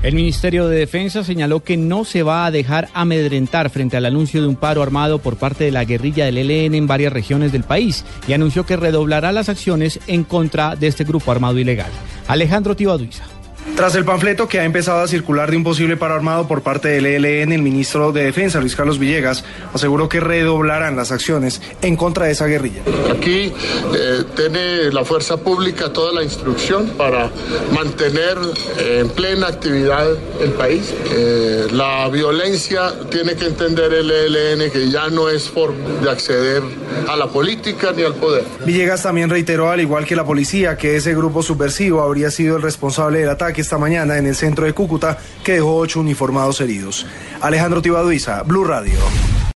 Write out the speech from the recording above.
El Ministerio de Defensa señaló que no se va a dejar amedrentar frente al anuncio de un paro armado por parte de la guerrilla del ELN en varias regiones del país y anunció que redoblará las acciones en contra de este grupo armado ilegal. Alejandro Tibaduiza. Tras el panfleto que ha empezado a circular de un posible paro armado por parte del ELN, el ministro de Defensa, Luis Carlos Villegas, aseguró que redoblarán las acciones en contra de esa guerrilla. Aquí eh, tiene la fuerza pública toda la instrucción para mantener eh, en plena actividad el país. Eh, la violencia tiene que entender el ELN que ya no es forma de acceder a la política ni al poder. Villegas también reiteró, al igual que la policía, que ese grupo subversivo habría sido el responsable del ataque esta mañana en el centro de Cúcuta, que dejó ocho uniformados heridos. Alejandro Tibaduiza, Blue Radio.